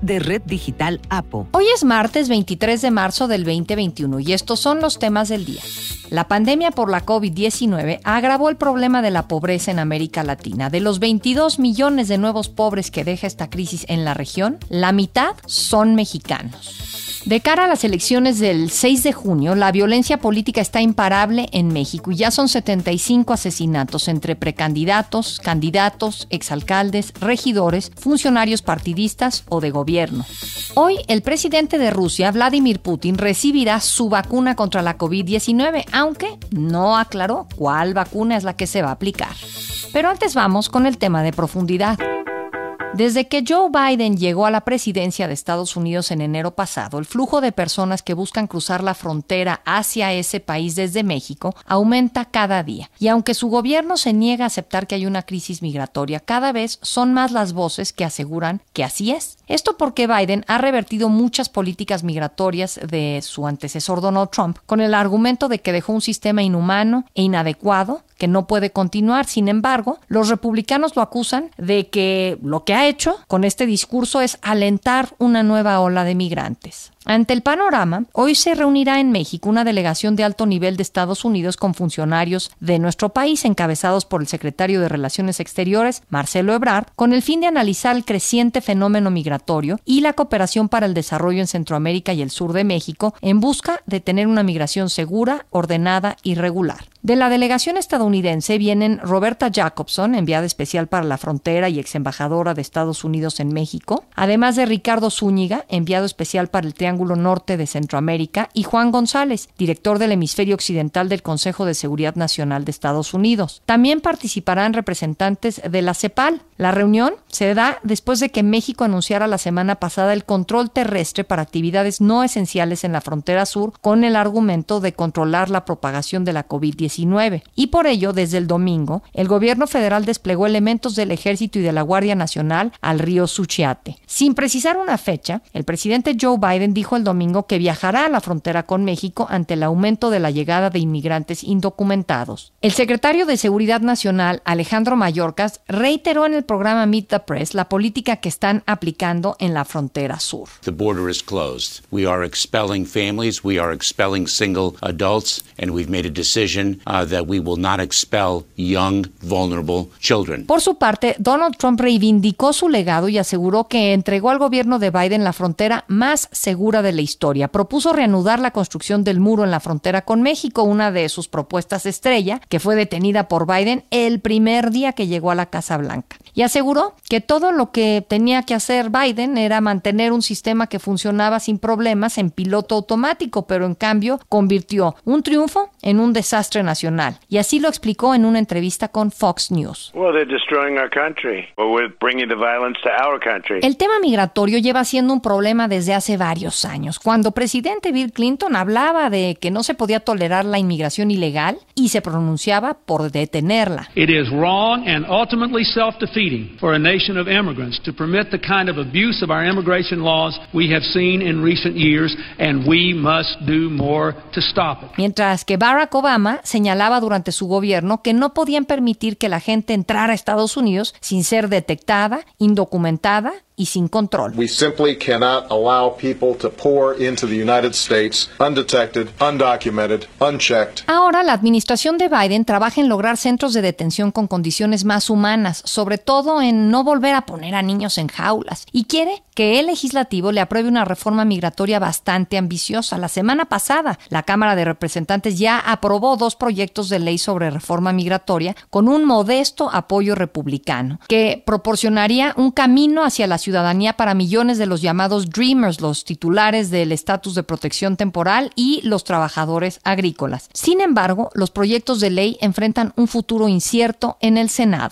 de Red Digital APO. Hoy es martes 23 de marzo del 2021 y estos son los temas del día. La pandemia por la COVID-19 agravó el problema de la pobreza en América Latina. De los 22 millones de nuevos pobres que deja esta crisis en la región, la mitad son mexicanos. De cara a las elecciones del 6 de junio, la violencia política está imparable en México y ya son 75 asesinatos entre precandidatos, candidatos, exalcaldes, regidores, funcionarios partidistas o de gobierno. Hoy, el presidente de Rusia, Vladimir Putin, recibirá su vacuna contra la COVID-19, aunque no aclaró cuál vacuna es la que se va a aplicar. Pero antes vamos con el tema de profundidad. Desde que Joe Biden llegó a la presidencia de Estados Unidos en enero pasado, el flujo de personas que buscan cruzar la frontera hacia ese país desde México aumenta cada día. Y aunque su gobierno se niega a aceptar que hay una crisis migratoria, cada vez son más las voces que aseguran que así es. Esto porque Biden ha revertido muchas políticas migratorias de su antecesor Donald Trump con el argumento de que dejó un sistema inhumano e inadecuado que no puede continuar. Sin embargo, los republicanos lo acusan de que lo que ha hecho con este discurso es alentar una nueva ola de migrantes. Ante el panorama, hoy se reunirá en México una delegación de alto nivel de Estados Unidos con funcionarios de nuestro país, encabezados por el secretario de Relaciones Exteriores, Marcelo Ebrard, con el fin de analizar el creciente fenómeno migratorio y la cooperación para el desarrollo en Centroamérica y el sur de México, en busca de tener una migración segura, ordenada y regular. De la delegación estadounidense vienen Roberta Jacobson, enviada especial para la frontera y ex embajadora de Estados Unidos en México, además de Ricardo Zúñiga, enviado especial para el Triángulo Norte de Centroamérica, y Juan González, director del hemisferio occidental del Consejo de Seguridad Nacional de Estados Unidos. También participarán representantes de la CEPAL. La reunión se da después de que México anunciara la semana pasada el control terrestre para actividades no esenciales en la frontera sur con el argumento de controlar la propagación de la COVID-19 y por ello, desde el domingo, el gobierno federal desplegó elementos del Ejército y de la Guardia Nacional al río Suchiate. Sin precisar una fecha, el presidente Joe Biden dijo el domingo que viajará a la frontera con México ante el aumento de la llegada de inmigrantes indocumentados. El secretario de Seguridad Nacional, Alejandro Mayorkas, reiteró en el programa Meet the Press la política que están aplicando en la frontera sur. The border is closed. We are expelling families, we are expelling single adults, and we've made a decision Uh, that we will not expel young, vulnerable children. Por su parte, Donald Trump reivindicó su legado y aseguró que entregó al gobierno de Biden la frontera más segura de la historia. Propuso reanudar la construcción del muro en la frontera con México, una de sus propuestas estrella, que fue detenida por Biden el primer día que llegó a la Casa Blanca. Y aseguró que todo lo que tenía que hacer Biden era mantener un sistema que funcionaba sin problemas en piloto automático, pero en cambio convirtió un triunfo en un desastre nacional y así lo explicó en una entrevista con Fox News. El tema migratorio lleva siendo un problema desde hace varios años. Cuando presidente Bill Clinton hablaba de que no se podía tolerar la inmigración ilegal y se pronunciaba por detenerla. It is wrong and ultimately self-defeating for a nation of immigrants to permit the kind of abuse of our immigration laws we have seen in recent years and we must do more to stop it. Mientras que Barack Obama señalaba durante su gobierno que no podían permitir que la gente entrara a Estados Unidos sin ser detectada, indocumentada y sin control. We simply cannot allow people to pour into the United States undetected, undocumented, unchecked. Ahora la administración de Biden trabaja en lograr centros de detención con condiciones más humanas, sobre todo en no volver a poner a niños en jaulas, y quiere que el legislativo le apruebe una reforma migratoria bastante ambiciosa. La semana pasada, la Cámara de Representantes ya aprobó dos proyectos de ley sobre reforma migratoria con un modesto apoyo republicano, que proporcionaría un camino hacia la ciudadanía para millones de los llamados Dreamers, los titulares del estatus de protección temporal y los trabajadores agrícolas. Sin embargo, los proyectos de ley enfrentan un futuro incierto en el Senado.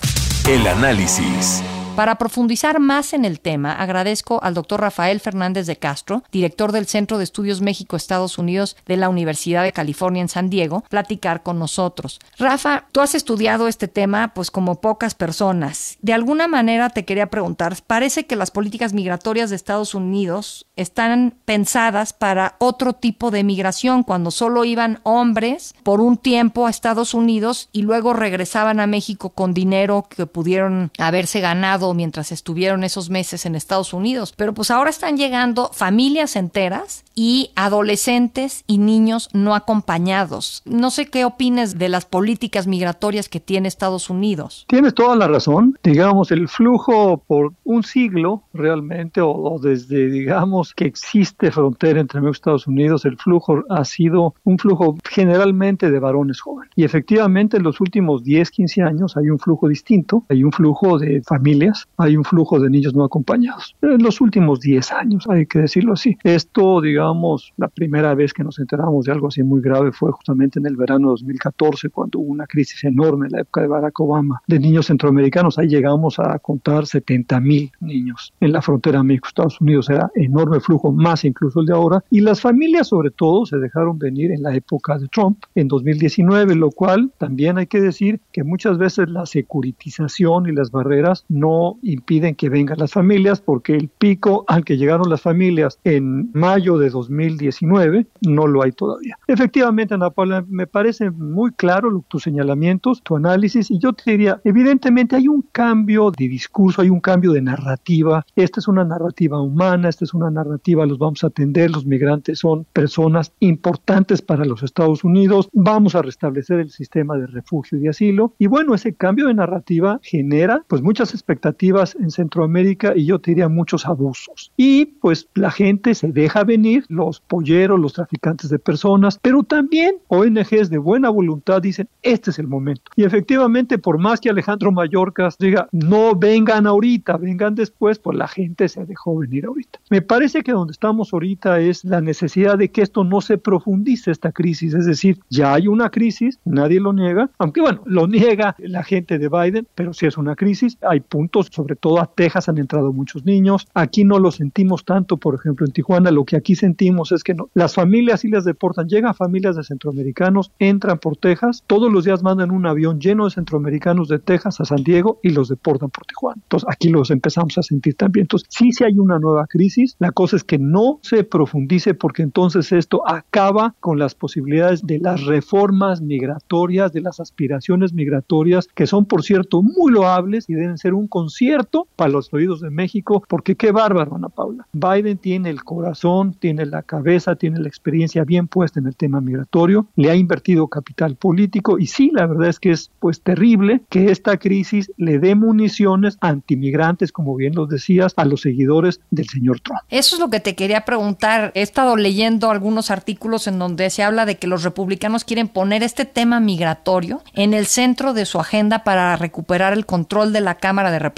El análisis. Para profundizar más en el tema, agradezco al doctor Rafael Fernández de Castro, director del Centro de Estudios México-Estados Unidos de la Universidad de California en San Diego, platicar con nosotros. Rafa, tú has estudiado este tema pues como pocas personas. De alguna manera te quería preguntar, parece que las políticas migratorias de Estados Unidos están pensadas para otro tipo de migración, cuando solo iban hombres por un tiempo a Estados Unidos y luego regresaban a México con dinero que pudieron haberse ganado mientras estuvieron esos meses en Estados Unidos. Pero pues ahora están llegando familias enteras y adolescentes y niños no acompañados. No sé qué opines de las políticas migratorias que tiene Estados Unidos. Tienes toda la razón. Digamos, el flujo por un siglo realmente, o, desde, digamos, que existe frontera entre México y Estados Unidos, el flujo ha sido un flujo generalmente de varones jóvenes. Y efectivamente en los últimos 10, 15 años hay un flujo distinto, hay un flujo de familias, hay un flujo de niños no acompañados. En los últimos 10 años, hay que decirlo así. Esto, digamos, la primera vez que nos enteramos de algo así muy grave fue justamente en el verano de 2014, cuando hubo una crisis enorme en la época de Barack Obama de niños centroamericanos. Ahí llegamos a contar 70 mil niños en la frontera México-Estados Unidos. Era enorme flujo, más incluso el de ahora. Y las familias, sobre todo, se dejaron venir en la época de Trump, en 2019, lo cual también hay que decir que muchas veces la securitización y las barreras no impiden que vengan las familias, porque el pico al que llegaron las familias en mayo de 2019 no lo hay todavía. Efectivamente, Ana Paula, me parece muy claro tus señalamientos, tu análisis, y yo te diría, evidentemente hay un cambio de discurso, hay un cambio de narrativa. Esta es una narrativa humana, esta es una narrativa, los vamos a atender, los migrantes son personas importantes para los Estados Unidos, vamos a restablecer el sistema de refugio y de asilo. Y bueno, ese cambio de narrativa genera pues muchas expectativas en Centroamérica y yo te diría muchos abusos. Y pues la gente se deja venir, los polleros, los traficantes de personas, pero también ONGs de buena voluntad dicen, este es el momento. Y efectivamente, por más que Alejandro Mallorcas diga, no vengan ahorita, vengan después, pues la gente se dejó venir ahorita. Me parece que donde estamos ahorita es la necesidad de que esto no se profundice, esta crisis, es decir, ya hay una crisis, nadie lo niega, aunque bueno, lo niega la gente de Biden, pero sí es una crisis, hay puntos, sobre todo a Texas han entrado muchos niños, aquí no lo sentimos tanto, por ejemplo, en Tijuana, lo que aquí sentimos es que las familias sí las deportan, llegan familias de centroamericanos, entran por Texas, todos los días mandan un avión lleno de centroamericanos de Texas a San Diego y los deportan por Tijuana. Entonces aquí los empezamos a sentir también. Entonces sí, sí hay una nueva crisis, la cosa es que no se profundice porque entonces esto acaba con las posibilidades de las reformas migratorias, de las aspiraciones migratorias, que son por cierto muy loables y deben ser un concierto para los oídos de México, porque qué bárbaro, Ana Paula. Biden tiene el corazón, tiene la cabeza, tiene la experiencia bien puesta en el tema migratorio, le ha invertido capital político y sí, la verdad es que es pues terrible que esta crisis le dé municiones antimigrantes, como bien lo decías, a los seguidores del señor Trump. Eso es lo que te quería preguntar. He estado leyendo algunos artículos en donde se habla de que los republicanos quieren poner este tema migratorio en el centro de su agenda para recuperar el control de la Cámara de Representantes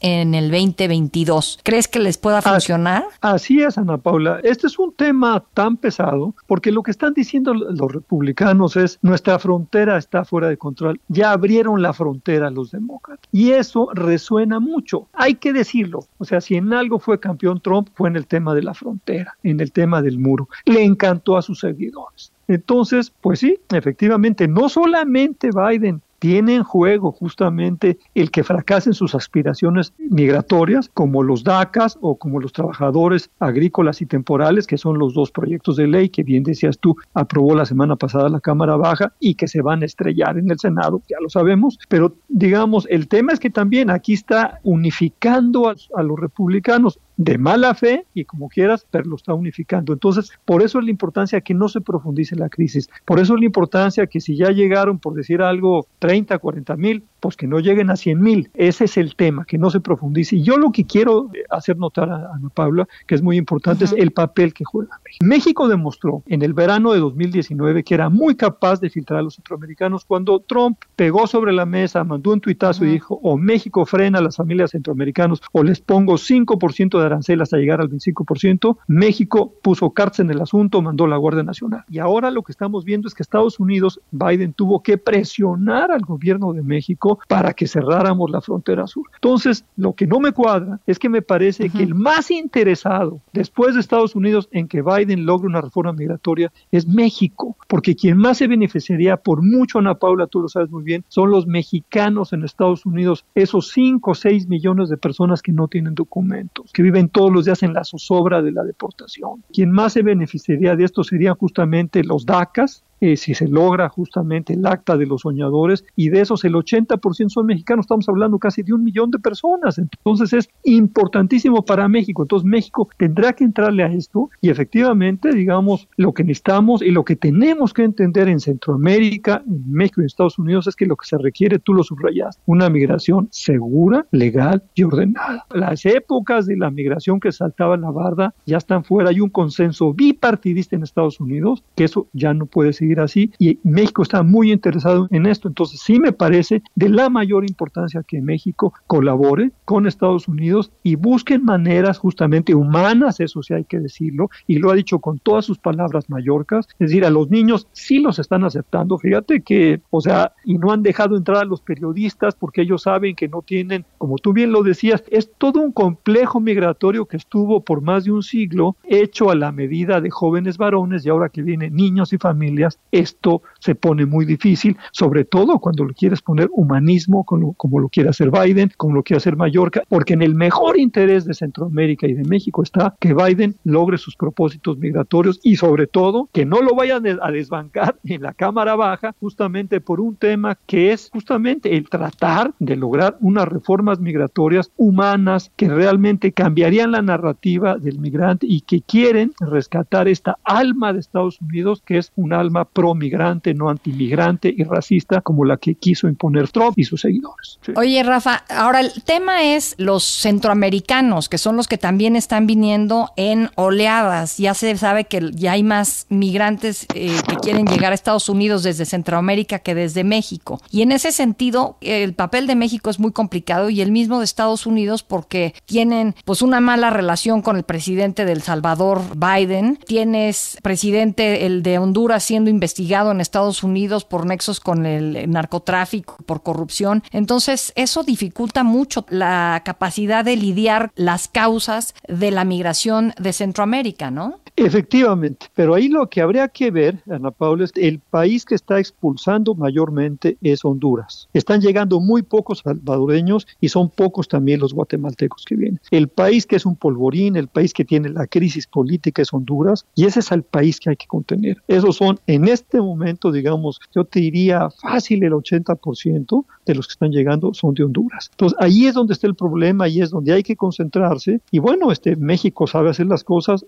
en el 2022. ¿Crees que les pueda funcionar? Así, es, Ana Paula. Este es un tema tan pesado porque lo que están diciendo los republicanos es nuestra frontera está fuera de control. Ya abrieron la frontera los demócratas. Y eso resuena mucho. Hay que decirlo. O sea, si en algo fue campeón Trump, fue en el tema de la frontera, en el tema del muro. Le encantó a sus seguidores. Entonces, pues sí, efectivamente, no solamente Biden tiene en juego justamente el que fracasen sus aspiraciones migratorias, como los DACAS o como los trabajadores agrícolas y temporales, que son los dos proyectos de ley que bien decías tú, aprobó la semana pasada la Cámara Baja y que se van a estrellar en el Senado, ya lo sabemos, pero digamos, el tema es que también aquí está unificando a, a los republicanos de mala fe y como quieras, pero lo está unificando. Entonces, por eso es la importancia que no se profundice la crisis. Por eso es la importancia que si ya llegaron, por decir algo, 30, 40 mil, pues que no lleguen a 100 mil. Ese es el tema, que no se profundice. Y yo lo que quiero hacer notar a Ana Paula, que es muy importante, es el papel que juega México. México demostró en el verano de 2019 que era muy capaz de filtrar a los centroamericanos cuando Trump pegó sobre la mesa, mandó un tuitazo y dijo, o México frena a las familias centroamericanas o les pongo 5% de arancel hasta llegar al 25%. México puso cartas en el asunto, mandó la Guardia Nacional. Y ahora lo que estamos viendo es que Estados Unidos, Biden tuvo que presionar al gobierno de México para que cerráramos la frontera sur. Entonces, lo que no me cuadra es que me parece que el más interesado después de Estados Unidos en que Biden logre una reforma migratoria es México, porque quien más se beneficiaría por mucho, Ana Paula, tú lo sabes muy bien, son los mexicanos en Estados Unidos, esos 5 o 6 millones de personas que no tienen documentos, que viven todos los días en la zozobra de la deportación. Quien más se beneficiaría de esto serían justamente los DACAS, eh, si se logra justamente el acta de los soñadores y de esos el 80% son mexicanos, estamos hablando casi de un millón de personas, entonces es importantísimo para México, entonces México tendrá que entrarle a esto y efectivamente, digamos, lo que necesitamos y lo que tenemos que entender en Centroamérica, en México y en Estados Unidos es que lo que se requiere, tú lo subrayas, una migración segura, legal y ordenada. Las épocas de la migración que saltaba la barda ya están fuera, hay un consenso bipartidista en Estados Unidos que eso ya no puede así y México está muy interesado en esto. Entonces sí me parece de la mayor importancia que México colabore con Estados Unidos y busquen maneras justamente humanas, eso sí hay que decirlo, y lo ha dicho con todas sus palabras Mallorcas, es decir, a los niños sí los están aceptando, fíjate que, o sea, y no han dejado entrar a los periodistas porque ellos saben que no tienen, como tú bien lo decías, es todo un complejo migratorio que estuvo por más de un siglo hecho a la medida de jóvenes varones y ahora que vienen niños y familias esto se pone muy difícil, sobre todo cuando le quieres poner humanismo, como, como lo quiere hacer Biden, como lo quiere hacer Mallorca, porque en el mejor interés de Centroamérica y de México está que Biden logre sus propósitos migratorios y sobre todo que no lo vayan a desbancar en la Cámara Baja justamente por un tema que es justamente el tratar de lograr unas reformas migratorias humanas que realmente cambiarían la narrativa del migrante y que quieren rescatar esta alma de Estados Unidos que es un alma pro-migrante, no antimigrante y racista como la que quiso imponer Trump y sus seguidores. Oye, Rafa, ahora el tema es los centroamericanos, que son los que también están viniendo en oleadas. Ya se sabe que ya hay más migrantes eh, que quieren llegar a Estados Unidos desde Centroamérica que desde México. Y en ese sentido, el papel de México es muy complicado y el mismo de Estados Unidos porque tienen pues una mala relación con el presidente del Salvador, Biden. Tienes presidente el de Honduras siendo investigado en Estados Unidos por nexos con el narcotráfico, por corrupción. Entonces, eso dificulta mucho la capacidad de lidiar las causas de la migración de Centroamérica, ¿no? Efectivamente, pero ahí lo que habría que ver, Ana Paula, es el país que está expulsando mayormente es Honduras. Están llegando muy pocos salvadoreños y son pocos también los guatemaltecos que vienen. El país que es un polvorín, el país que tiene la crisis política es Honduras y ese es el país que hay que contener. Esos son en este momento, digamos, yo te diría fácil el 80% de los que están llegando son de Honduras. Entonces ahí es donde está el problema, ahí es donde hay que concentrarse y bueno, este México sabe hacer las cosas.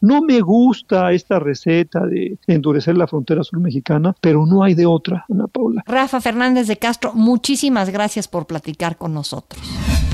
No me gusta esta receta de endurecer la frontera sur mexicana, pero no hay de otra, Ana Paula. Rafa Fernández de Castro, muchísimas gracias por platicar con nosotros.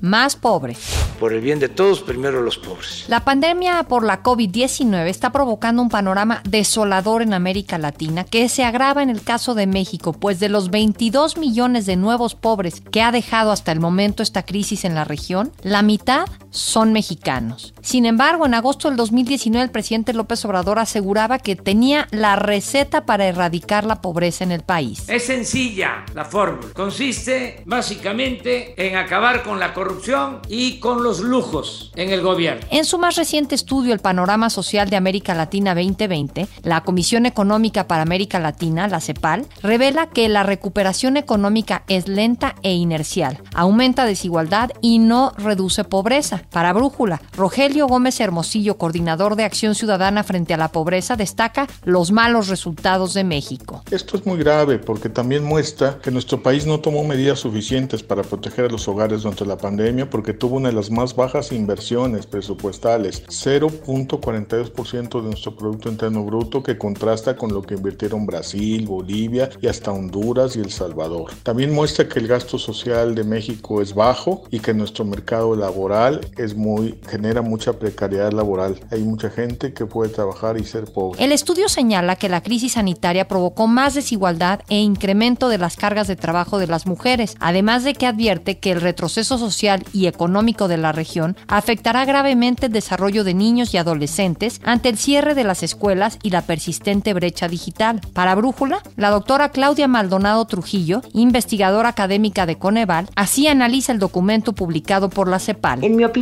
más pobres. Por el bien de todos, primero los pobres. La pandemia por la COVID-19 está provocando un panorama desolador en América Latina que se agrava en el caso de México, pues de los 22 millones de nuevos pobres que ha dejado hasta el momento esta crisis en la región, la mitad son mexicanos. Sin embargo, en agosto del 2019 el presidente López Obrador aseguraba que tenía la receta para erradicar la pobreza en el país. Es sencilla la fórmula. Consiste básicamente en acabar con la corrupción y con los lujos en el gobierno. En su más reciente estudio, El Panorama Social de América Latina 2020, la Comisión Económica para América Latina, la CEPAL, revela que la recuperación económica es lenta e inercial, aumenta desigualdad y no reduce pobreza. Para Brújula, Rogelio Gómez Hermosillo, coordinador de Acción Ciudadana frente a la pobreza, destaca los malos resultados de México. Esto es muy grave porque también muestra que nuestro país no tomó medidas suficientes para proteger a los hogares durante la pandemia porque tuvo una de las más bajas inversiones presupuestales, 0.42% de nuestro Producto Interno Bruto que contrasta con lo que invirtieron Brasil, Bolivia y hasta Honduras y El Salvador. También muestra que el gasto social de México es bajo y que nuestro mercado laboral es muy genera mucha precariedad laboral. Hay mucha gente que puede trabajar y ser pobre. El estudio señala que la crisis sanitaria provocó más desigualdad e incremento de las cargas de trabajo de las mujeres, además de que advierte que el retroceso social y económico de la región afectará gravemente el desarrollo de niños y adolescentes ante el cierre de las escuelas y la persistente brecha digital. Para Brújula, la doctora Claudia Maldonado Trujillo, investigadora académica de Coneval, así analiza el documento publicado por la CEPAL. En mi opinión,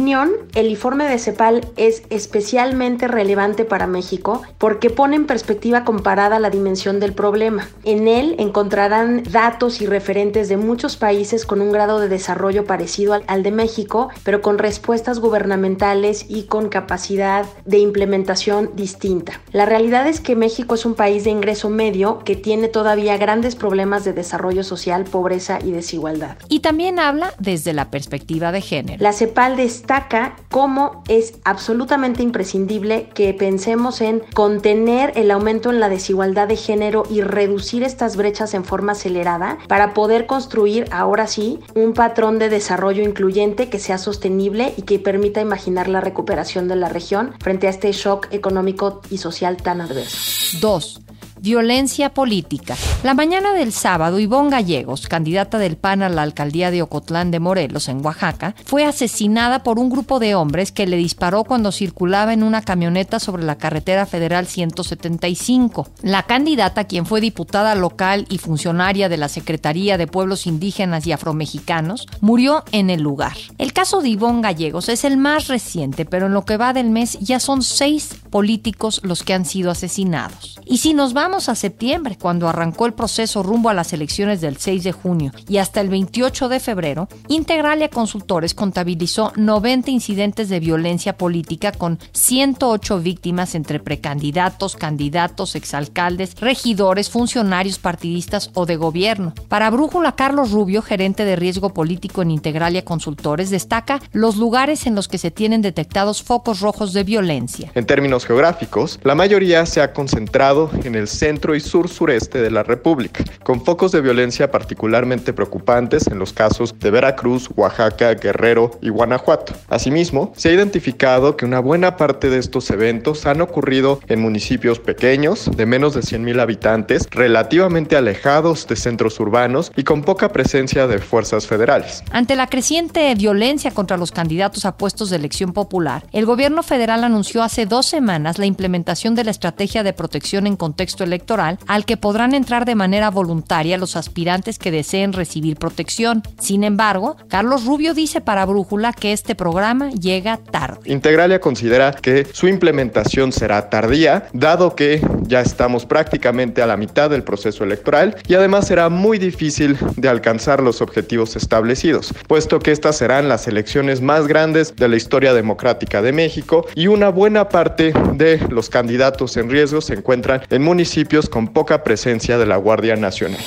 el informe de CEPAL es especialmente relevante para México porque pone en perspectiva comparada la dimensión del problema. En él encontrarán datos y referentes de muchos países con un grado de desarrollo parecido al, al de México, pero con respuestas gubernamentales y con capacidad de implementación distinta. La realidad es que México es un país de ingreso medio que tiene todavía grandes problemas de desarrollo social, pobreza y desigualdad. Y también habla desde la perspectiva de género. La CEPAL destaca cómo es absolutamente imprescindible que pensemos en contener el aumento en la desigualdad de género y reducir estas brechas en forma acelerada para poder construir ahora sí un patrón de desarrollo incluyente que sea sostenible y que permita imaginar la recuperación de la región frente a este shock económico y social tan adverso. 2 violencia política. La mañana del sábado, Ivonne Gallegos, candidata del PAN a la alcaldía de Ocotlán de Morelos, en Oaxaca, fue asesinada por un grupo de hombres que le disparó cuando circulaba en una camioneta sobre la carretera federal 175. La candidata, quien fue diputada local y funcionaria de la Secretaría de Pueblos Indígenas y Afromexicanos, murió en el lugar. El caso de Ivonne Gallegos es el más reciente, pero en lo que va del mes ya son seis políticos los que han sido asesinados. Y si nos vamos a septiembre, cuando arrancó el proceso rumbo a las elecciones del 6 de junio y hasta el 28 de febrero, Integralia Consultores contabilizó 90 incidentes de violencia política con 108 víctimas entre precandidatos, candidatos, exalcaldes, regidores, funcionarios partidistas o de gobierno. Para Brújula, Carlos Rubio, gerente de riesgo político en Integralia Consultores, destaca los lugares en los que se tienen detectados focos rojos de violencia. En términos geográficos, la mayoría se ha concentrado en el centro y sur sureste de la República, con focos de violencia particularmente preocupantes en los casos de Veracruz, Oaxaca, Guerrero y Guanajuato. Asimismo, se ha identificado que una buena parte de estos eventos han ocurrido en municipios pequeños, de menos de 100.000 habitantes, relativamente alejados de centros urbanos y con poca presencia de fuerzas federales. Ante la creciente violencia contra los candidatos a puestos de elección popular, el gobierno federal anunció hace dos semanas la implementación de la estrategia de protección en contexto electoral al que podrán entrar de manera voluntaria los aspirantes que deseen recibir protección. Sin embargo, Carlos Rubio dice para Brújula que este programa llega tarde. Integralia considera que su implementación será tardía, dado que ya estamos prácticamente a la mitad del proceso electoral y además será muy difícil de alcanzar los objetivos establecidos, puesto que estas serán las elecciones más grandes de la historia democrática de México y una buena parte de los candidatos en riesgo se encuentran en municipios con poca presencia de la Guardia Nacional.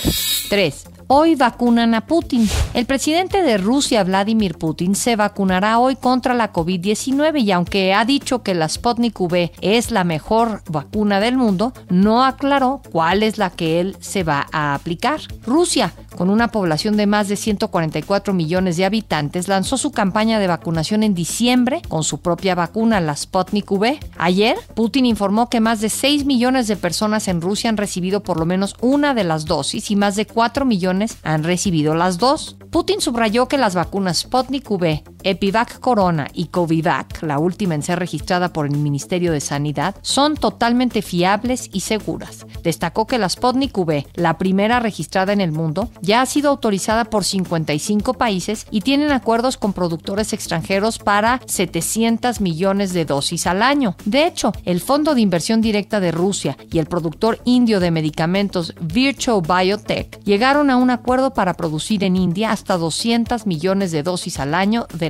3. Hoy vacunan a Putin. El presidente de Rusia, Vladimir Putin, se vacunará hoy contra la COVID-19 y aunque ha dicho que la Sputnik V es la mejor vacuna del mundo, no aclaró cuál es la que él se va a aplicar. Rusia, con una población de más de 144 millones de habitantes, lanzó su campaña de vacunación en diciembre con su propia vacuna, la Sputnik V. Ayer, Putin informó que más de 6 millones de personas en Rusia han recibido por lo menos una de las dosis y más de 4 millones han recibido las dos. Putin subrayó que las vacunas Sputnik V, Epivac Corona y Covivac, la última en ser registrada por el Ministerio de Sanidad, son totalmente fiables y seguras. Destacó que la Sputnik V, la primera registrada en el mundo, ya ha sido autorizada por 55 países y tienen acuerdos con productores extranjeros para 700 millones de dosis al año. De hecho, el Fondo de Inversión Directa de Rusia y el productor indio de medicamentos Virtual Biotech llegaron a un acuerdo para producir en India hasta 200 millones de dosis al año de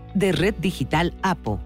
de Red Digital APO.